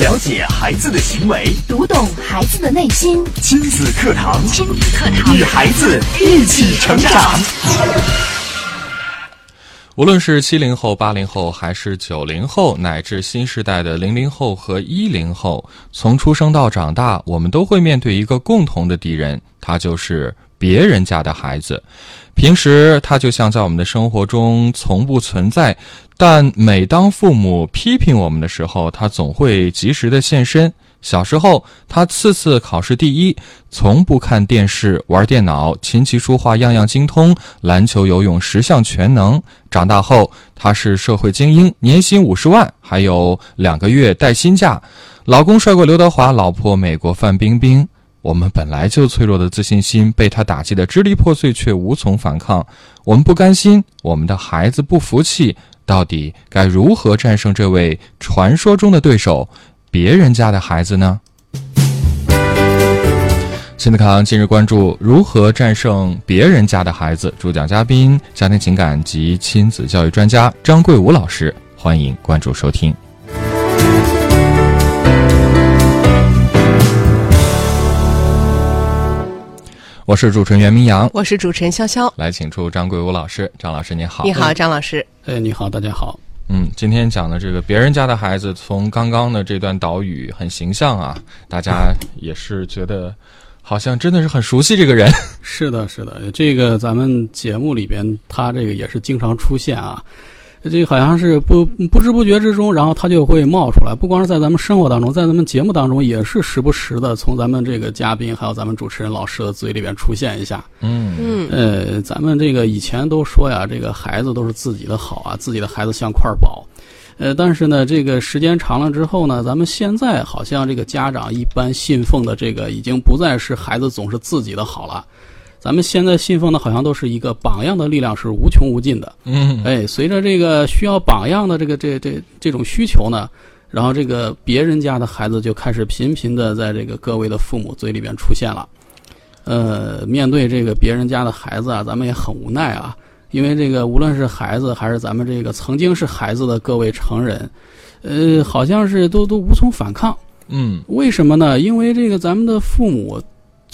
了解孩子的行为，读懂孩子的内心。亲子课堂，亲子课堂，与孩子一起成长。无论是七零后、八零后，还是九零后，乃至新时代的零零后和一零后，从出生到长大，我们都会面对一个共同的敌人，他就是别人家的孩子。平时他就像在我们的生活中从不存在，但每当父母批评我们的时候，他总会及时的现身。小时候，他次次考试第一，从不看电视、玩电脑，琴棋书画样样精通，篮球、游泳十项全能。长大后，他是社会精英，年薪五十万，还有两个月带薪假。老公帅过刘德华，老婆美国范冰冰。我们本来就脆弱的自信心被他打击得支离破碎，却无从反抗。我们不甘心，我们的孩子不服气，到底该如何战胜这位传说中的对手？别人家的孩子呢？亲子课堂今日关注如何战胜别人家的孩子。主讲嘉宾：家庭情感及亲子教育专家张桂武老师。欢迎关注收听。我是主持人袁明阳，我是主持人潇潇。来，请出张桂武老师。张老师，你好。你好，张老师。哎，你好，大家好。嗯，今天讲的这个别人家的孩子，从刚刚的这段岛屿很形象啊，大家也是觉得好像真的是很熟悉这个人。是的，是的，这个咱们节目里边他这个也是经常出现啊。这个好像是不不知不觉之中，然后他就会冒出来。不光是在咱们生活当中，在咱们节目当中，也是时不时的从咱们这个嘉宾还有咱们主持人老师的嘴里边出现一下。嗯嗯，呃，咱们这个以前都说呀，这个孩子都是自己的好啊，自己的孩子像块宝。呃，但是呢，这个时间长了之后呢，咱们现在好像这个家长一般信奉的这个已经不再是孩子总是自己的好了。咱们现在信奉的好像都是一个榜样的力量是无穷无尽的，嗯，哎，随着这个需要榜样的这个这这这种需求呢，然后这个别人家的孩子就开始频频的在这个各位的父母嘴里边出现了，呃，面对这个别人家的孩子啊，咱们也很无奈啊，因为这个无论是孩子还是咱们这个曾经是孩子的各位成人，呃，好像是都都无从反抗，嗯，为什么呢？因为这个咱们的父母。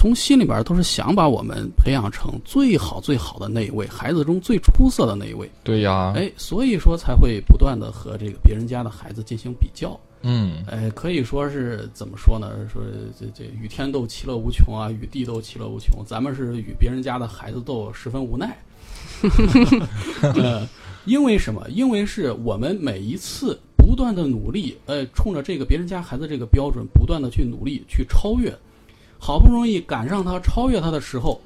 从心里边都是想把我们培养成最好最好的那一位，孩子中最出色的那一位。对呀，哎，所以说才会不断的和这个别人家的孩子进行比较。嗯，哎，可以说是怎么说呢？说这这与天斗其乐无穷啊，与地斗其乐无穷。咱们是与别人家的孩子斗，十分无奈。呃，因为什么？因为是我们每一次不断的努力，呃，冲着这个别人家孩子这个标准，不断的去努力去超越。好不容易赶上他超越他的时候，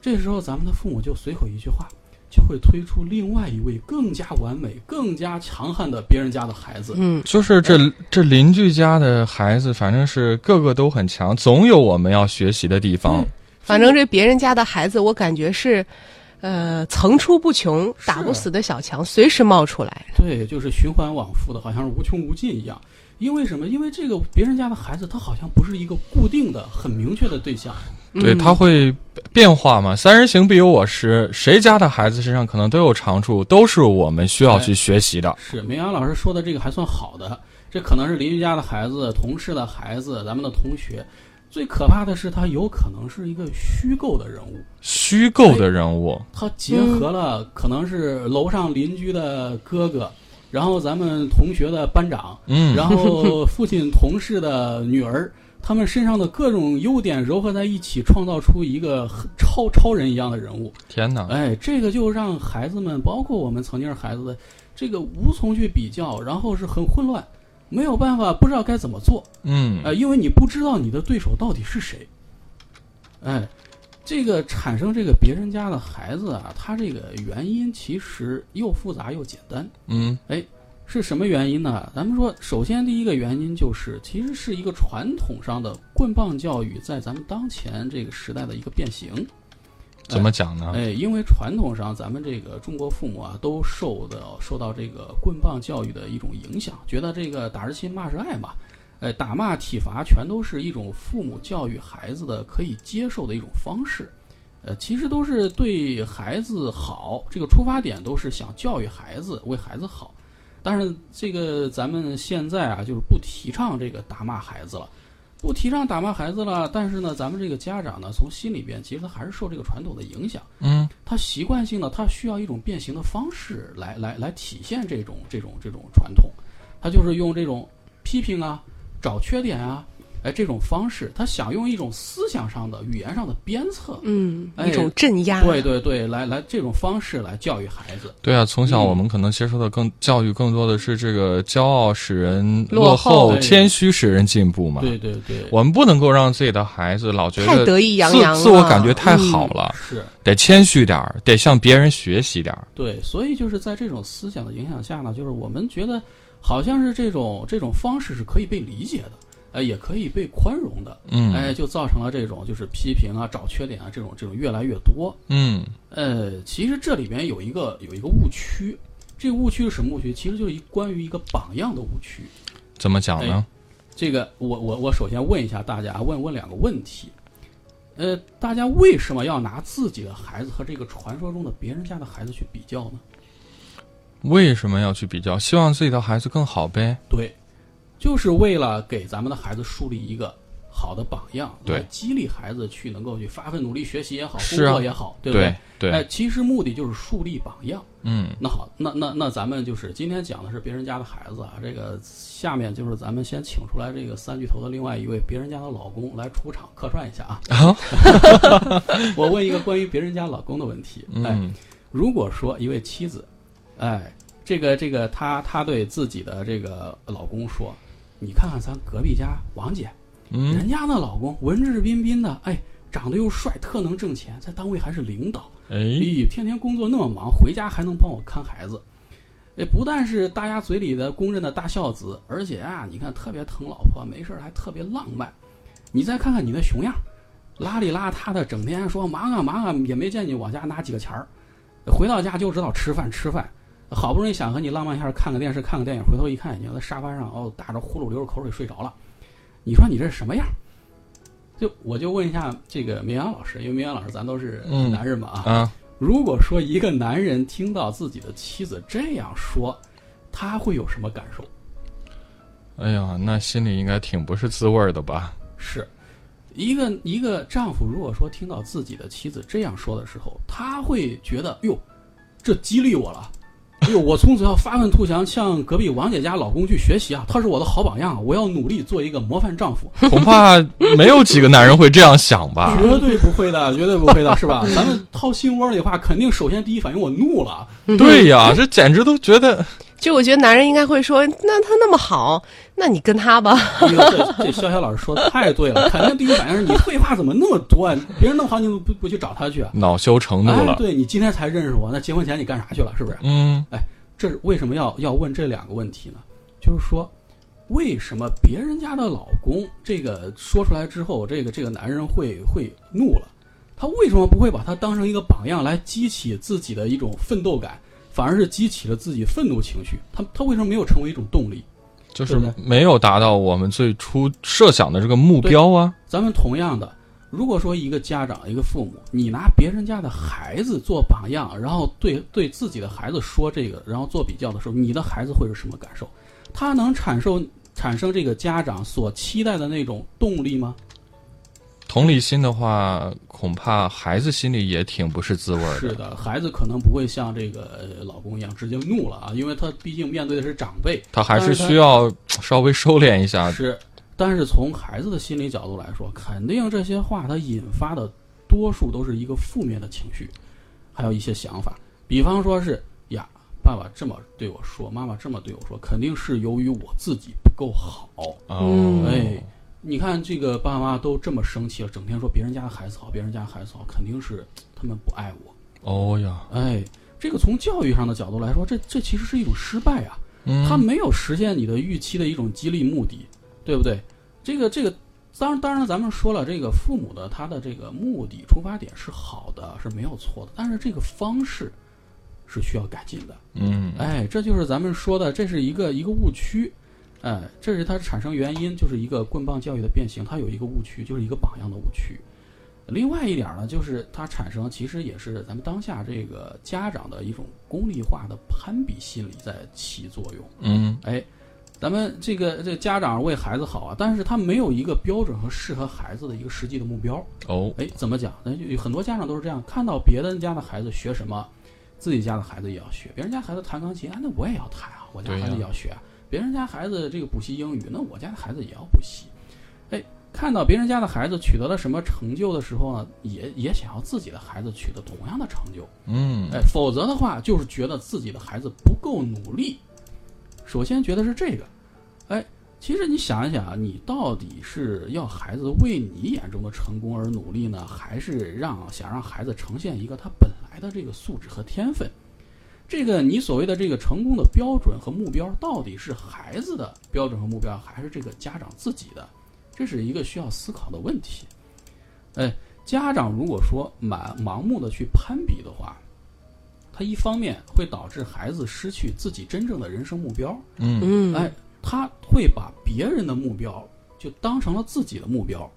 这时候咱们的父母就随口一句话，就会推出另外一位更加完美、更加强悍的别人家的孩子。嗯，就是这这邻居家的孩子，反正是个个都很强，总有我们要学习的地方。反正这别人家的孩子，我感觉是，呃，层出不穷，打不死的小强，随时冒出来。对，就是循环往复的，好像是无穷无尽一样。因为什么？因为这个别人家的孩子，他好像不是一个固定的、很明确的对象。对，他会变化嘛？三人行必有我师，谁家的孩子身上可能都有长处，都是我们需要去学习的。是明阳老师说的这个还算好的，这可能是邻居家的孩子、同事的孩子、咱们的同学。最可怕的是，他有可能是一个虚构的人物。虚构的人物，他结合了可能是楼上邻居的哥哥。然后咱们同学的班长，嗯，然后父亲同事的女儿，他们身上的各种优点糅合在一起，创造出一个超超人一样的人物。天哪！哎，这个就让孩子们，包括我们曾经是孩子的，这个无从去比较，然后是很混乱，没有办法，不知道该怎么做。嗯，呃，因为你不知道你的对手到底是谁。哎。这个产生这个别人家的孩子啊，他这个原因其实又复杂又简单。嗯，哎，是什么原因呢？咱们说，首先第一个原因就是，其实是一个传统上的棍棒教育在咱们当前这个时代的一个变形。怎么讲呢？哎，因为传统上咱们这个中国父母啊，都受到受到这个棍棒教育的一种影响，觉得这个打是亲，骂是爱嘛。哎，打骂体罚全都是一种父母教育孩子的可以接受的一种方式，呃，其实都是对孩子好，这个出发点都是想教育孩子，为孩子好。但是这个咱们现在啊，就是不提倡这个打骂孩子了，不提倡打骂孩子了。但是呢，咱们这个家长呢，从心里边其实他还是受这个传统的影响，嗯他习惯性的他需要一种变形的方式来来来体现这种这种这种传统，他就是用这种批评啊、找缺点啊，哎这种方式，他想用一种思想上的、语言上的鞭策，嗯，哎一种镇压。对对对，来来这种方式来教育孩子。对啊，从小嗯我们可能接受的更教育更多的是这个骄傲使人落后，后谦虚使人进步嘛。对对对，我们不能够让自己的孩子老觉得太得意洋自自我感觉太好了，是得谦虚点儿，得向别人学习点儿。对，所以就是在这种思想的影响下呢，就是我们觉得好像是这种这种方式是可以被理解的，哎，也可以被宽容的，嗯哎，就造成了这种就是批评啊、找缺点啊这种这种越来越多。嗯呃，其实这里边有一个有一个误区，这个误区是什么误区？其实就是一关于一个榜样的误区。怎么讲呢？这个我我我首先问一下大家，问问两个问题。呃，大家为什么要拿自己的孩子和这个传说中的别人家的孩子去比较呢？为什么要去比较？希望自己的孩子更好呗。对，就是为了给咱们的孩子树立一个好的榜样，对激励孩子去能够去发奋努力学习也好，工是啊作也好，对不对对，哎，其实目的就是树立榜样。嗯那好，那那那咱们就是今天讲的是别人家的孩子啊，这个下面就是咱们先请出来这个三巨头的另外一位别人家的老公来出场客串一下啊。啊，我问一个关于别人家老公的问题，哎，嗯如果说一位妻子，哎，这个这个她她对自己的这个老公说，你看看咱隔壁家王姐，嗯人家那老公文质彬彬的，哎，长得又帅，特能挣钱，在单位还是领导。哎，天天工作那么忙，回家还能帮我看孩子，哎，不但是大家嘴里的公认的大孝子，而且啊，你看特别疼老婆，没事儿还特别浪漫。你再看看你那熊样，邋里邋遢的，整天说忙啊忙啊，也没见你往家拿几个钱儿，回到家就知道吃饭吃饭。好不容易想和你浪漫一下，看个电视，看个电影，回头一看，已经在沙发上哦打着呼噜流着口水睡着了。你说你这是什么样？就我就问一下这个明阳老师，因为明阳老师咱都是嗯男人嘛啊，啊，如果说一个男人听到自己的妻子这样说，他会有什么感受？哎呀，那心里应该挺不是滋味儿的吧？是一个一个丈夫，如果说听到自己的妻子这样说的时候，他会觉得哟，这激励我了。哎呦，我从此要发愤图强，向隔壁王姐家老公去学习啊！他是我的好榜样啊！我要努力做一个模范丈夫。恐怕没有几个男人会这样想吧？绝对不会的，绝对不会的，是吧？咱们掏心窝里话，肯定首先第一反应我怒了。对呀，这简直都觉得就我觉得男人应该会说，那他那么好，那你跟他吧。这这潇潇老师说的太对了，肯定第一反应是你废话怎么那么多啊？别人弄好你怎么不不去找他去啊？恼羞成怒哎，了。对你今天才认识我，那结婚前你干啥去了？是不是？嗯哎这是为什么要要问这两个问题呢？就是说，为什么别人家的老公这个说出来之后，这个这个男人会会怒了？他为什么不会把他当成一个榜样来激起自己的一种奋斗感，反而是激起了自己愤怒情绪？他他为什么没有成为一种动力？就是没有达到我们最初设想的这个目标啊。咱们同样的，如果说一个家长、一个父母，你拿别人家的孩子做榜样，然后对对自己的孩子说这个，然后做比较的时候，你的孩子会是什么感受？他能产生产生这个家长所期待的那种动力吗？同理心的话，恐怕孩子心里也挺不是滋味儿的。是的，孩子可能不会像这个呃老公一样直接怒了啊，因为他毕竟面对的是长辈，他还是需要稍微收敛一下。是，但是从孩子的心理角度来说，肯定这些话他引发的多数都是一个负面的情绪，还有一些想法，比方说是呀，爸爸这么对我说，妈妈这么对我说，肯定是由于我自己不够好。哦，哎，你看这个爸爸妈妈都这么生气了，整天说别人家的孩子好，别人家的孩子好，肯定是他们不爱我。哦呀，哎，这个从教育上的角度来说，这这其实是一种失败啊。嗯，他没有实现你的预期的一种激励目的，对不对？这个这个，当然当然，咱们说了，这个父母的他的这个目的出发点是好的，是没有错的，但是这个方式是需要改进的。嗯，哎，这就是咱们说的，这是一个一个误区。哎，这是它产生原因，就是一个棍棒教育的变形，它有一个误区，就是一个榜样的误区。另外一点呢，就是它产生其实也是咱们当下这个家长的一种功利化的攀比心理在起作用。嗯哎，咱们这个这家长为孩子好啊，但是他没有一个标准和适合孩子的一个实际的目标。哦，哎，怎么讲？那有很多家长都是这样，看到别人家的孩子学什么，自己家的孩子也要学。别人家孩子弹钢琴，啊，那我也要弹啊，我家孩子也要学啊。别人家孩子这个补习英语，那我家的孩子也要补习。哎，看到别人家的孩子取得了什么成就的时候呢，也也想要自己的孩子取得同样的成就。嗯哎，否则的话就是觉得自己的孩子不够努力。首先觉得是这个，哎，其实你想一想啊，你到底是要孩子为你眼中的成功而努力呢，还是让想让孩子呈现一个他本来的这个素质和天分？这个你所谓的这个成功的标准和目标，到底是孩子的标准和目标，还是这个家长自己的？这是一个需要思考的问题。哎，家长如果说满盲目的去攀比的话，他一方面会导致孩子失去自己真正的人生目标，嗯嗯，哎，他会把别人的目标就当成了自己的目标，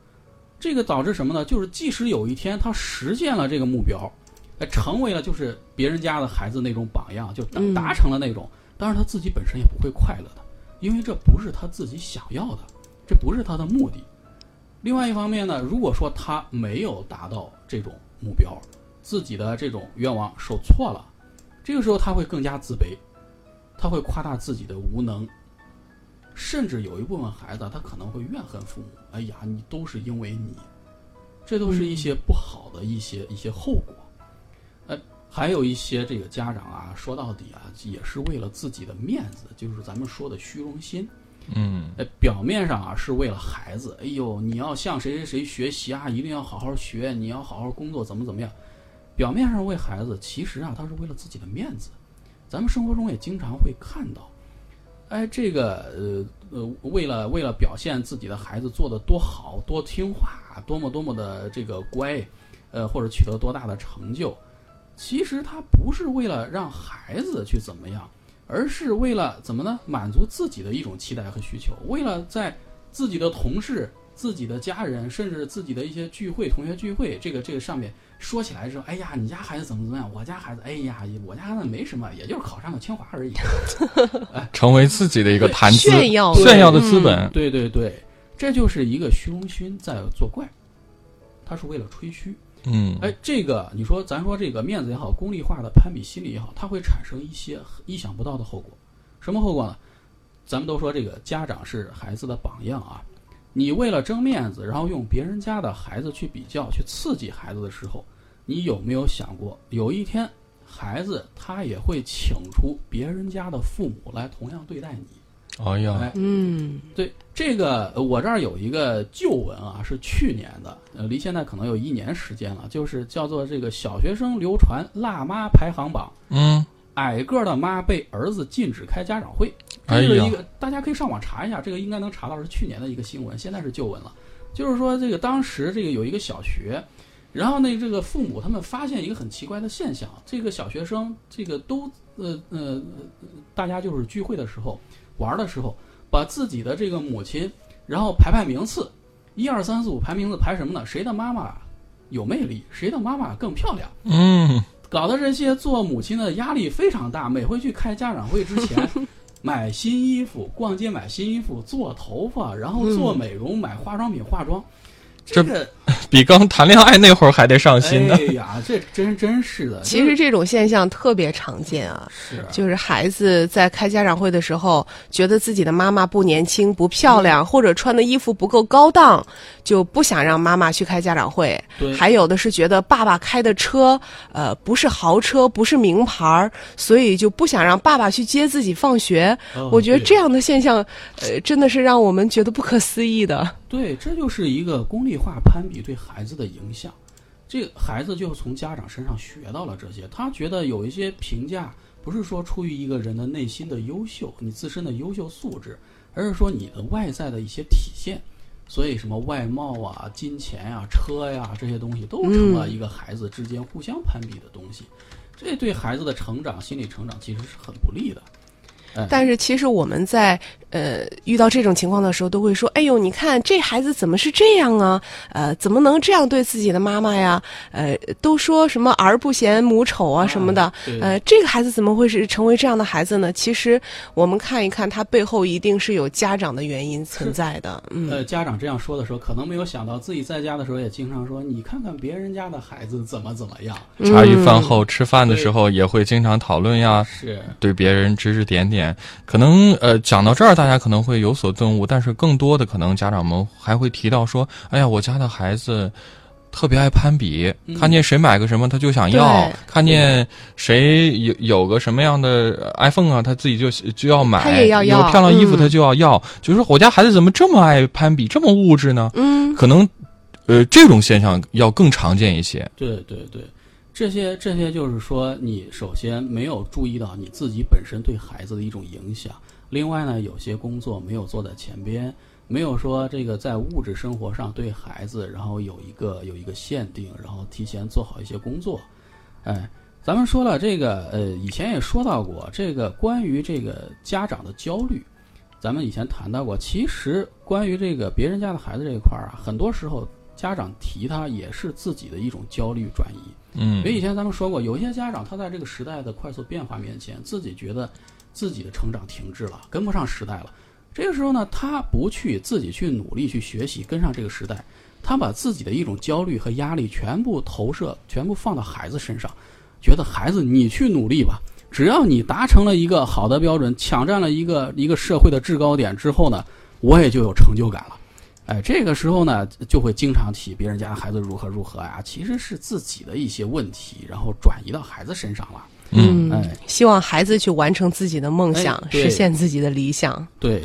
这个导致什么呢？就是即使有一天他实现了这个目标，哎，成为了就是别人家的孩子那种榜样，就达嗯达成了那种，当然他自己本身也不会快乐的，因为这不是他自己想要的，这不是他的目的。另外一方面呢，如果说他没有达到这种目标，自己的这种愿望受挫了，这个时候他会更加自卑，他会夸大自己的无能，甚至有一部分孩子他可能会怨恨父母，哎呀，你都是因为你，这都是一些不好的一些一些后果。呃，还有一些这个家长啊，说到底啊，也是为了自己的面子，就是咱们说的虚荣心。嗯哎，表面上啊是为了孩子，哎呦，你要向谁谁谁学习啊，一定要好好学，你要好好工作，怎么怎么样。表面上为孩子，其实啊他是为了自己的面子。咱们生活中也经常会看到，哎，这个呃呃，为了为了表现自己的孩子做的多好、多听话、多么多么的这个乖，呃，或者取得多大的成就，其实他不是为了让孩子去怎么样。而是为了怎么呢？满足自己的一种期待和需求，为了在自己的同事、自己的家人，甚至自己的一些聚会、同学聚会，这个这个上面说起来说，哎呀，你家孩子怎么怎么样？我家孩子，哎呀，我家孩子没什么，也就是考上了清华而已。成为自己的一个谈资炫耀炫耀的资本。对对对，这就是一个虚荣心在作怪，他是为了吹嘘。嗯哎，这个你说，咱说这个面子也好，功利化的攀比心理也好，它会产生一些意想不到的后果。什么后果呢？咱们都说这个家长是孩子的榜样啊，你为了争面子，然后用别人家的孩子去比较、去刺激孩子的时候，你有没有想过，有一天孩子他也会请出别人家的父母来同样对待你？哎呀。哎，嗯。对这个，呃我这儿有一个旧闻啊，是去年的，呃，离现在可能有一年时间了，就是叫做这个小学生流传辣妈排行榜，嗯。矮个儿的妈被儿子禁止开家长会，哎呀。这是一个大家可以上网查一下，这个应该能查到是去年的一个新闻，现在是旧闻了。就是说这个当时这个有一个小学，然后呢这个父母他们发现一个很奇怪的现象，这个小学生这个都呃呃，大家就是聚会的时候玩的时候，把自己的这个母亲，然后排排名次，一二三四五排名次排什么呢？谁的妈妈有魅力，谁的妈妈更漂亮。嗯搞得这些做母亲的压力非常大，每回去开家长会之前，买新衣服、逛街买新衣服、做头发，然后做美容、买化妆品化妆。这个，比刚谈恋爱那会儿还得上心呢哎。呀，这真真是的。其实这种现象特别常见啊。是啊就是孩子在开家长会的时候，觉得自己的妈妈不年轻、不漂亮，或者穿的衣服不够高档，就不想让妈妈去开家长会。对还有的是觉得爸爸开的车，呃，不是豪车，不是名牌儿，所以就不想让爸爸去接自己放学。哦我觉得这样的现象，呃，真的是让我们觉得不可思议的。对，这就是一个功利化攀比对孩子的影响。这个孩子就从家长身上学到了这些，他觉得有一些评价不是说出于一个人的内心的优秀，你自身的优秀素质，而是说你的外在的一些体现。所以，什么外貌啊、金钱呀、车呀这些东西，都成了一个孩子之间互相攀比的东西。这对孩子的成长、心理成长其实是很不利的。哎但是其实我们在呃遇到这种情况的时候，都会说：“哎呦，你看这孩子怎么是这样啊？呃，怎么能这样对自己的妈妈呀？呃，都说什么儿不嫌母丑啊什么的。对呃，这个孩子怎么会是成为这样的孩子呢？其实我们看一看，他背后一定是有家长的原因存在的。嗯，呃，家长这样说的时候，可能没有想到自己在家的时候也经常说：“你看看别人家的孩子怎么怎么样。茶余饭后吃饭的时候也会经常讨论呀，是，对别人指指点点。可能呃讲到这儿，大家可能会有所顿悟，但是更多的可能家长们还会提到说：“哎呀，我家的孩子。”特别爱攀比，嗯看见谁买个什么他就想要对，看见谁有有个什么样的 iPhone 啊，他自己就就要买，他也要要有漂亮衣服嗯他就要要，就是说我家孩子怎么这么爱攀比，这么物质呢？嗯，可能，呃，这种现象要更常见一些。对对对，这些这些就是说，你首先没有注意到你自己本身对孩子的一种影响，另外呢，有些工作没有做在前边，没有说这个在物质生活上对孩子，然后有一个有一个限定，然后提前做好一些工作。哎，咱们说了这个，呃，以前也说到过这个关于这个家长的焦虑。咱们以前谈到过，其实关于这个别人家的孩子这一块儿啊，很多时候家长提他也是自己的一种焦虑转移。嗯因为以前咱们说过，有一些家长他在这个时代的快速变化面前，自己觉得自己的成长停滞了，跟不上时代了。这个时候呢，他不去自己去努力去学习，跟上这个时代，他把自己的一种焦虑和压力全部投射，全部放到孩子身上，觉得孩子你去努力吧，只要你达成了一个好的标准，抢占了一个一个社会的制高点之后呢，我也就有成就感了。哎，这个时候呢，就会经常提别人家的孩子如何如何呀，其实是自己的一些问题，然后转移到孩子身上了。嗯哎，希望孩子去完成自己的梦想，哎实现自己的理想。对，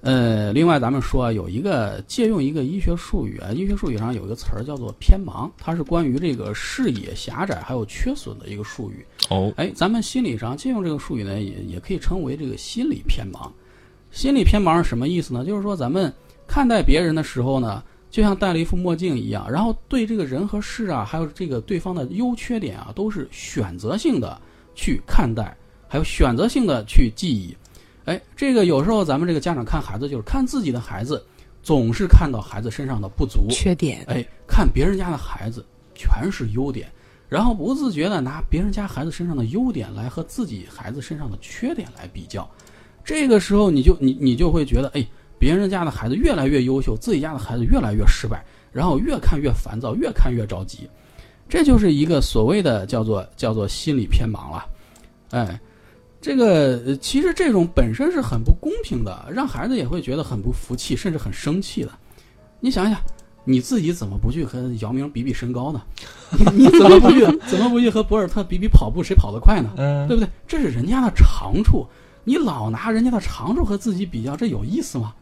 呃，另外咱们说啊，有一个借用一个医学术语啊，医学术语上有一个词儿叫做偏盲，它是关于这个视野狭窄还有缺损的一个术语。哦，哎，咱们心理上借用这个术语呢，也也可以称为这个心理偏盲。心理偏盲是什么意思呢？就是说咱们看待别人的时候呢，就像戴了一副墨镜一样，然后对这个人和事啊，还有这个对方的优缺点啊，都是选择性的去看待，还有选择性的去记忆。哎，这个有时候咱们这个家长看孩子，就是看自己的孩子，总是看到孩子身上的不足，缺点，哎，看别人家的孩子全是优点，然后不自觉的拿别人家孩子身上的优点来和自己孩子身上的缺点来比较，这个时候你就你你就会觉得，哎，别人家的孩子越来越优秀，自己家的孩子越来越失败，然后越看越烦躁，越看越着急，这就是一个所谓的叫做叫做心理偏盲了，哎。这个呃其实这种本身是很不公平的，让孩子也会觉得很不服气，甚至很生气的。你想想，你自己怎么不去和姚明比比身高呢？你 你怎么不去怎么不去和博尔特比比跑步谁跑得快呢？嗯对不对？这是人家的长处，你老拿人家的长处和自己比较，这有意思吗？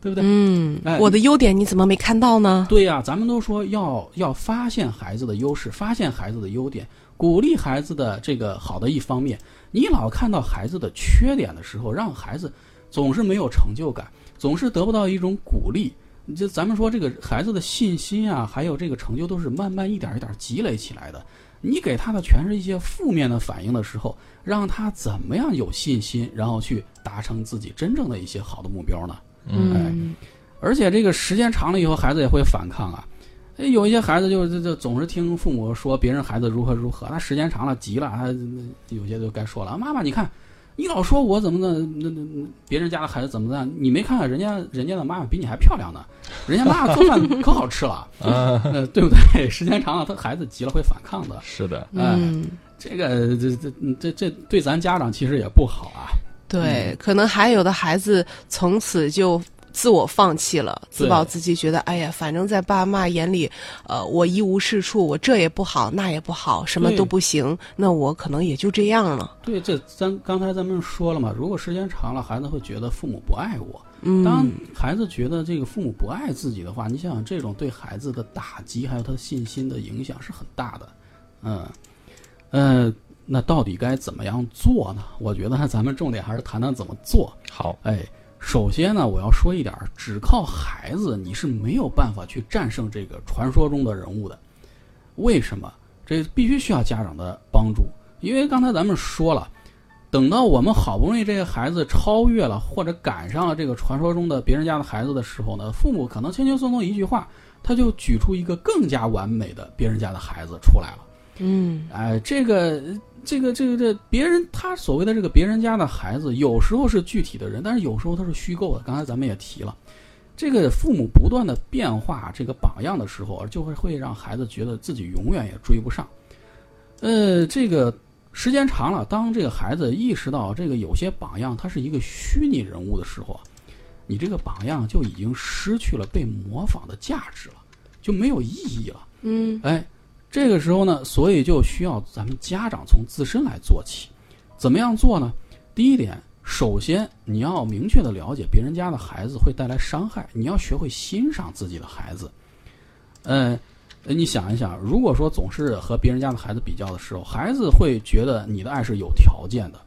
对不对？嗯哎，我的优点你怎么没看到呢？对呀、咱们都说要要发现孩子的优势，发现孩子的优点，鼓励孩子的这个好的一方面。你老看到孩子的缺点的时候，让孩子总是没有成就感，总是得不到一种鼓励。就咱们说这个孩子的信心啊，还有这个成就，都是慢慢一点一点积累起来的。你给他的全是一些负面的反应的时候，让他怎么样有信心，然后去达成自己真正的一些好的目标呢？嗯，而且这个时间长了以后，孩子也会反抗啊。哎有一些孩子就就就总是听父母说别人孩子如何如何，他时间长了急了，他有些就该说了，妈妈你看，你老说我怎么的，那那那别人家的孩子怎么的？你没看看人家人家的妈妈比你还漂亮呢，人家妈妈做饭 可好吃了，呃，对不对？时间长了，他孩子急了会反抗的。是的，哎，嗯，这个这这这这对咱家长其实也不好啊。对，可能还有的孩子从此就自我放弃了，自暴自弃，觉得哎呀，反正在爸妈眼里，呃，我一无是处，我这也不好，那也不好，什么都不行，那我可能也就这样了。对，这咱刚才咱们说了嘛，如果时间长了，孩子会觉得父母不爱我。嗯，当孩子觉得这个父母不爱自己的话，你想想这种对孩子的打击，还有他信心的影响是很大的。嗯，呃，那到底该怎么样做呢？我觉得咱们重点还是谈谈怎么做。好，哎，首先呢，我要说一点儿，只靠孩子你是没有办法去战胜这个传说中的人物的。为什么？这必须需要家长的帮助，因为刚才咱们说了，等到我们好不容易这个孩子超越了或者赶上了这个传说中的别人家的孩子的时候呢，父母可能轻轻松松一句话，他就举出一个更加完美的别人家的孩子出来了。嗯哎，这个这个这个这别人他所谓的这个别人家的孩子，有时候是具体的人，但是有时候他是虚构的。刚才咱们也提了，这个父母不断的变化这个榜样的时候，就会会让孩子觉得自己永远也追不上。呃，这个时间长了，当这个孩子意识到这个有些榜样他是一个虚拟人物的时候啊，你这个榜样就已经失去了被模仿的价值了，就没有意义了。嗯哎，这个时候呢，所以就需要咱们家长从自身来做起。怎么样做呢？第一点，首先你要明确的了解别人家的孩子会带来伤害，你要学会欣赏自己的孩子。呃，你想一想，如果说总是和别人家的孩子比较的时候，孩子会觉得你的爱是有条件的，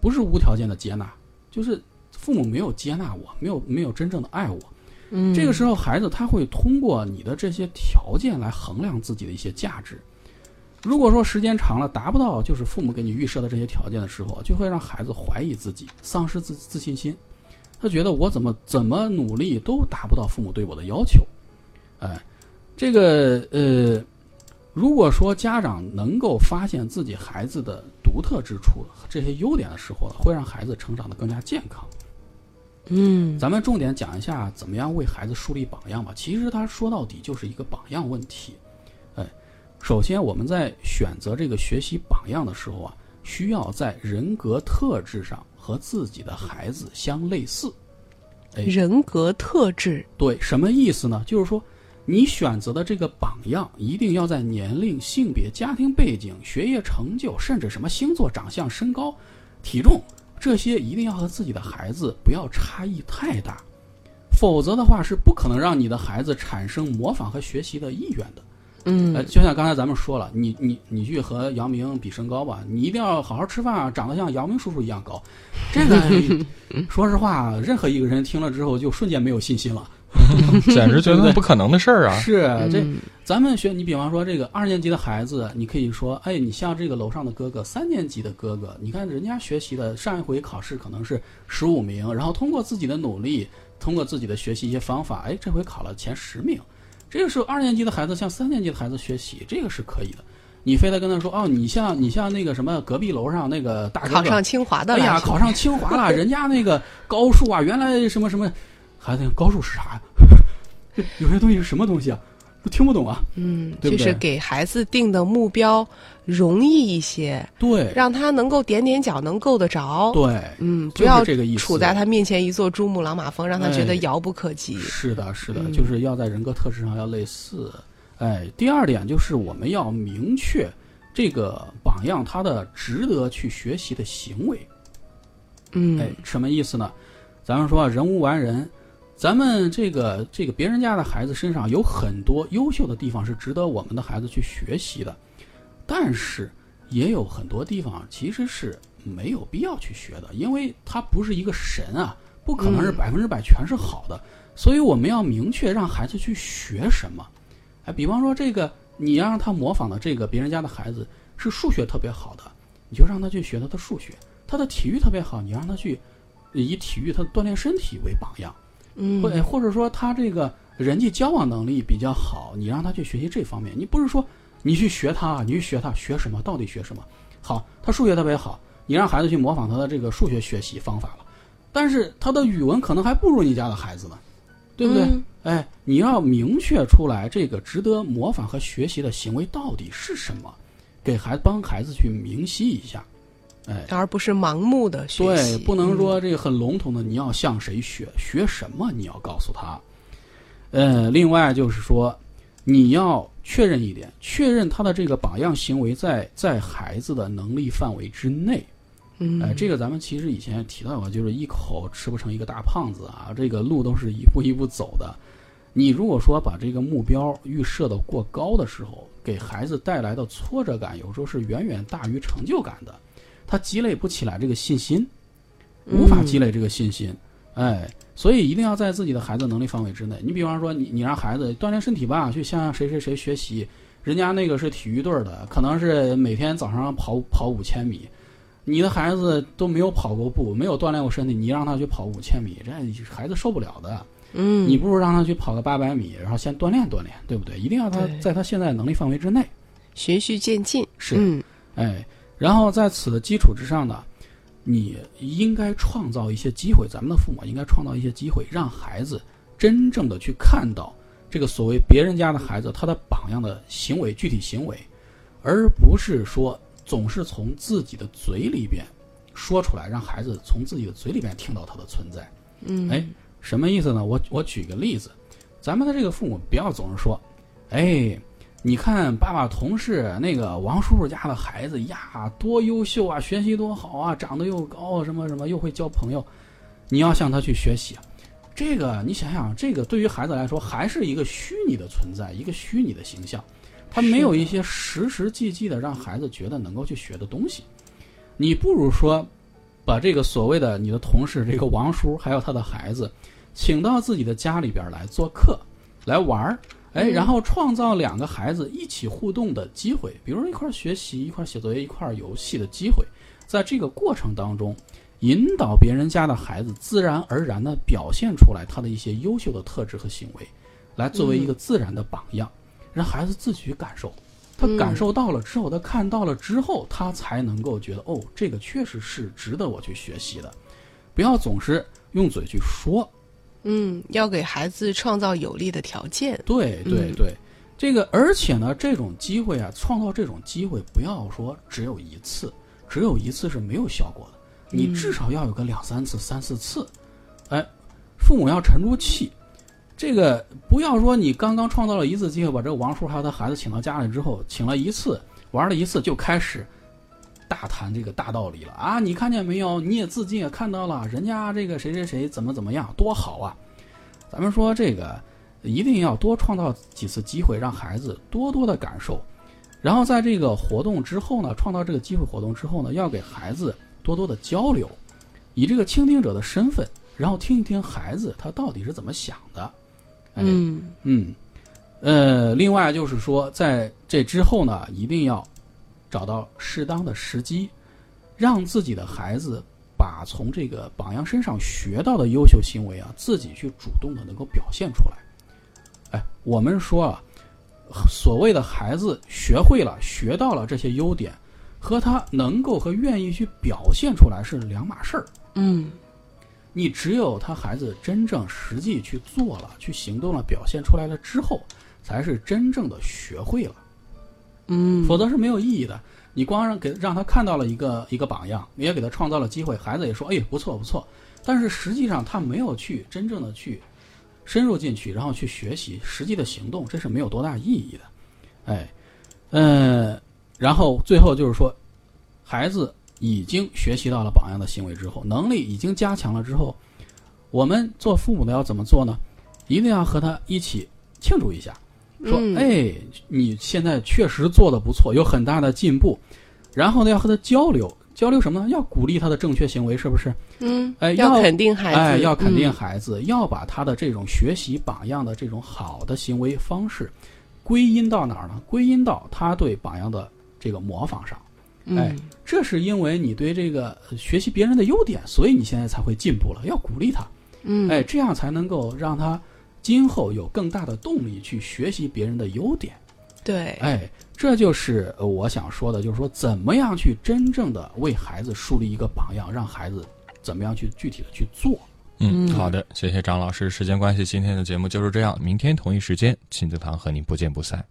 不是无条件的接纳，就是父母没有接纳我，没有没有真正的爱我。嗯，这个时候，孩子他会通过你的这些条件来衡量自己的一些价值。如果说时间长了达不到就是父母给你预设的这些条件的时候，就会让孩子怀疑自己，丧失自自信心。他觉得我怎么怎么努力都达不到父母对我的要求。哎，这个呃，如果说家长能够发现自己孩子的独特之处、这些优点的时候，会让孩子成长的更加健康。嗯咱们重点讲一下怎么样为孩子树立榜样吧。其实他说到底就是一个榜样问题。哎，首先我们在选择这个学习榜样的时候啊，需要在人格特质上和自己的孩子相类似。哎，人格特质，对，什么意思呢？就是说，你选择的这个榜样一定要在年龄、性别、家庭背景、学业成就，甚至什么星座、长相、身高、体重这些，一定要和自己的孩子不要差异太大，否则的话是不可能让你的孩子产生模仿和学习的意愿的。嗯呃，就像刚才咱们说了，你你你去和姚明比身高吧，你一定要好好吃饭啊，长得像姚明叔叔一样高。这个 说实话，任何一个人听了之后就瞬间没有信心了。简直觉得不可能的事儿啊！是这嗯咱们学，你比方说这个二年级的孩子，你可以说，哎，你像这个楼上的哥哥，三年级的哥哥，你看人家学习的上一回考试可能是十五名，然后通过自己的努力，通过自己的学习一些方法，哎，这回考了前十名。这个时候二年级的孩子向三年级的孩子学习，这个是可以的。你非得跟他说，哦，你像你像那个什么隔壁楼上那个大哥哥，考上清华的了，哎呀，考上清华了，人家那个高数啊，原来什么什么，孩子高数是啥呀？有些东西是什么东西啊？都听不懂啊。嗯，对对就是给孩子定的目标容易一些，对，让他能够踮踮脚能够得着。对，嗯，不要这个意思处在他面前一座珠穆朗玛峰，让他觉得哎遥不可及。是的，是的，嗯就是要在人格特质上要类似。哎，第二点就是我们要明确这个榜样他的值得去学习的行为。嗯，哎，什么意思呢？咱们说啊人无完人，咱们这个这个别人家的孩子身上有很多优秀的地方是值得我们的孩子去学习的，但是也有很多地方其实是没有必要去学的，因为他不是一个神啊，不可能是嗯百分之百全是好的，所以我们要明确让孩子去学什么。哎，比方说这个，你要让他模仿的这个别人家的孩子是数学特别好的，你就让他去学他的数学；他的体育特别好，你让他去以体育他锻炼身体为榜样。嗯或或者说他这个人际交往能力比较好，你让他去学习这方面。你不是说你去学他，你去学他学什么？到底学什么？好，他数学特别好，你让孩子去模仿他的这个数学学习方法了，但是他的语文可能还不如你家的孩子呢，对不对？嗯哎，你要明确出来这个值得模仿和学习的行为到底是什么，给孩子帮孩子去明晰一下。哎，而不是盲目的学习。对，不能嗯说这个很笼统的，你要向谁学，学什么你要告诉他。呃，另外就是说，你要确认一点，确认他的这个榜样行为在在孩子的能力范围之内。嗯，哎，这个咱们其实以前也提到过，就是一口吃不成一个大胖子啊，这个路都是一步一步走的。你如果说把这个目标预设的过高的时候，给孩子带来的挫折感，有时候是远远大于成就感的，他积累不起来这个信心，无法积累这个信心。哎，所以一定要在自己的孩子能力范围之内。你比方说你，你让孩子锻炼身体吧，去向谁谁谁学习，人家那个是体育队的，可能是每天早上跑跑五千米，你的孩子都没有跑过步，没有锻炼过身体，你让他去跑五千米，这孩子受不了的。嗯，你不如让他去跑个八百米，然后先锻炼锻炼，对不对？一定要他在他现在能力范围之内。循序渐进。是嗯哎，然后在此的基础之上呢，你应该创造一些机会，咱们的父母应该创造一些机会，让孩子真正的去看到这个所谓别人家的孩子他的榜样的行为，具体行为，而不是说总是从自己的嘴里边说出来，让孩子从自己的嘴里边听到他的存在。嗯，哎，什么意思呢？我我举个例子，咱们的这个父母不要总是说，哎，你看爸爸同事那个王叔叔家的孩子呀，多优秀啊，学习多好啊，长得又高，什么什么又会交朋友，你要向他去学习。这个你想想，这个对于孩子来说还是一个虚拟的存在，一个虚拟的形象，他没有一些实实际际的让孩子觉得能够去学的东西。你不如说，把这个所谓的你的同事这个王叔还有他的孩子，请到自己的家里边来做客，来玩儿，哎，嗯然后创造两个孩子一起互动的机会，比如一块儿学习、一块儿写作业、一块儿游戏的机会，在这个过程当中，引导别人家的孩子自然而然的表现出来他的一些优秀的特质和行为，来作为一个自然的榜样，让孩子自己去感受。他感受到了之后，他看到了之后，他才能够觉得哦，这个确实是值得我去学习的。不要总是用嘴去说，嗯，要给孩子创造有利的条件。对对嗯。对，这个而且呢，这种机会啊，创造这种机会，不要说只有一次，只有一次是没有效果的，你至少要有个两三次、三四次，哎，父母要沉住气。这个不要说你刚刚创造了一次机会，把这个王叔还有他孩子请到家里之后，请了一次，玩了一次，就开始大谈这个大道理了啊！你看见没有？你也自己也看到了，人家这个谁谁谁怎么怎么样，多好啊！咱们说这个一定要多创造几次机会，让孩子多多的感受。然后在这个活动之后呢，创造这个机会活动之后呢，要给孩子多多的交流，以这个倾听者的身份，然后听一听孩子他到底是怎么想的。哎、嗯嗯，呃，另外就是说，在这之后呢，一定要找到适当的时机，让自己的孩子把从这个榜样身上学到的优秀行为啊，自己去主动的能够表现出来。哎，我们说啊，所谓的孩子学会了、学到了这些优点，和他能够和愿意去表现出来是两码事儿。嗯你只有他孩子真正实际去做了、去行动了、表现出来了之后，才是真正的学会了，嗯，否则是没有意义的。你光让给让他看到了一个一个榜样，你也给他创造了机会，孩子也说：“哎，不错不错。”但是实际上他没有去真正的去深入进去，然后去学习实际的行动，这是没有多大意义的。哎，嗯，然后最后就是说，孩子已经学习到了榜样的行为之后，能力已经加强了之后，我们做父母的要怎么做呢？一定要和他一起庆祝一下，说：“嗯哎，你现在确实做的不错，有很大的进步。”然后呢，要和他交流，交流什么呢？要鼓励他的正确行为，是不是？嗯，哎要要肯定孩子，哎，要肯定嗯孩子，要把他的这种学习榜样的这种好的行为方式，归因到哪儿呢？归因到他对榜样的这个模仿上。哎嗯，这是因为你对这个呃学习别人的优点，所以你现在才会进步了。要鼓励他，嗯，哎，这样才能够让他今后有更大的动力去学习别人的优点。对，哎，这就是呃我想说的，就是说怎么样去真正的为孩子树立一个榜样，让孩子怎么样去具体的去做。嗯，嗯好的，谢谢张老师。时间关系，今天的节目就是这样。明天同一时间，亲子堂和您不见不散。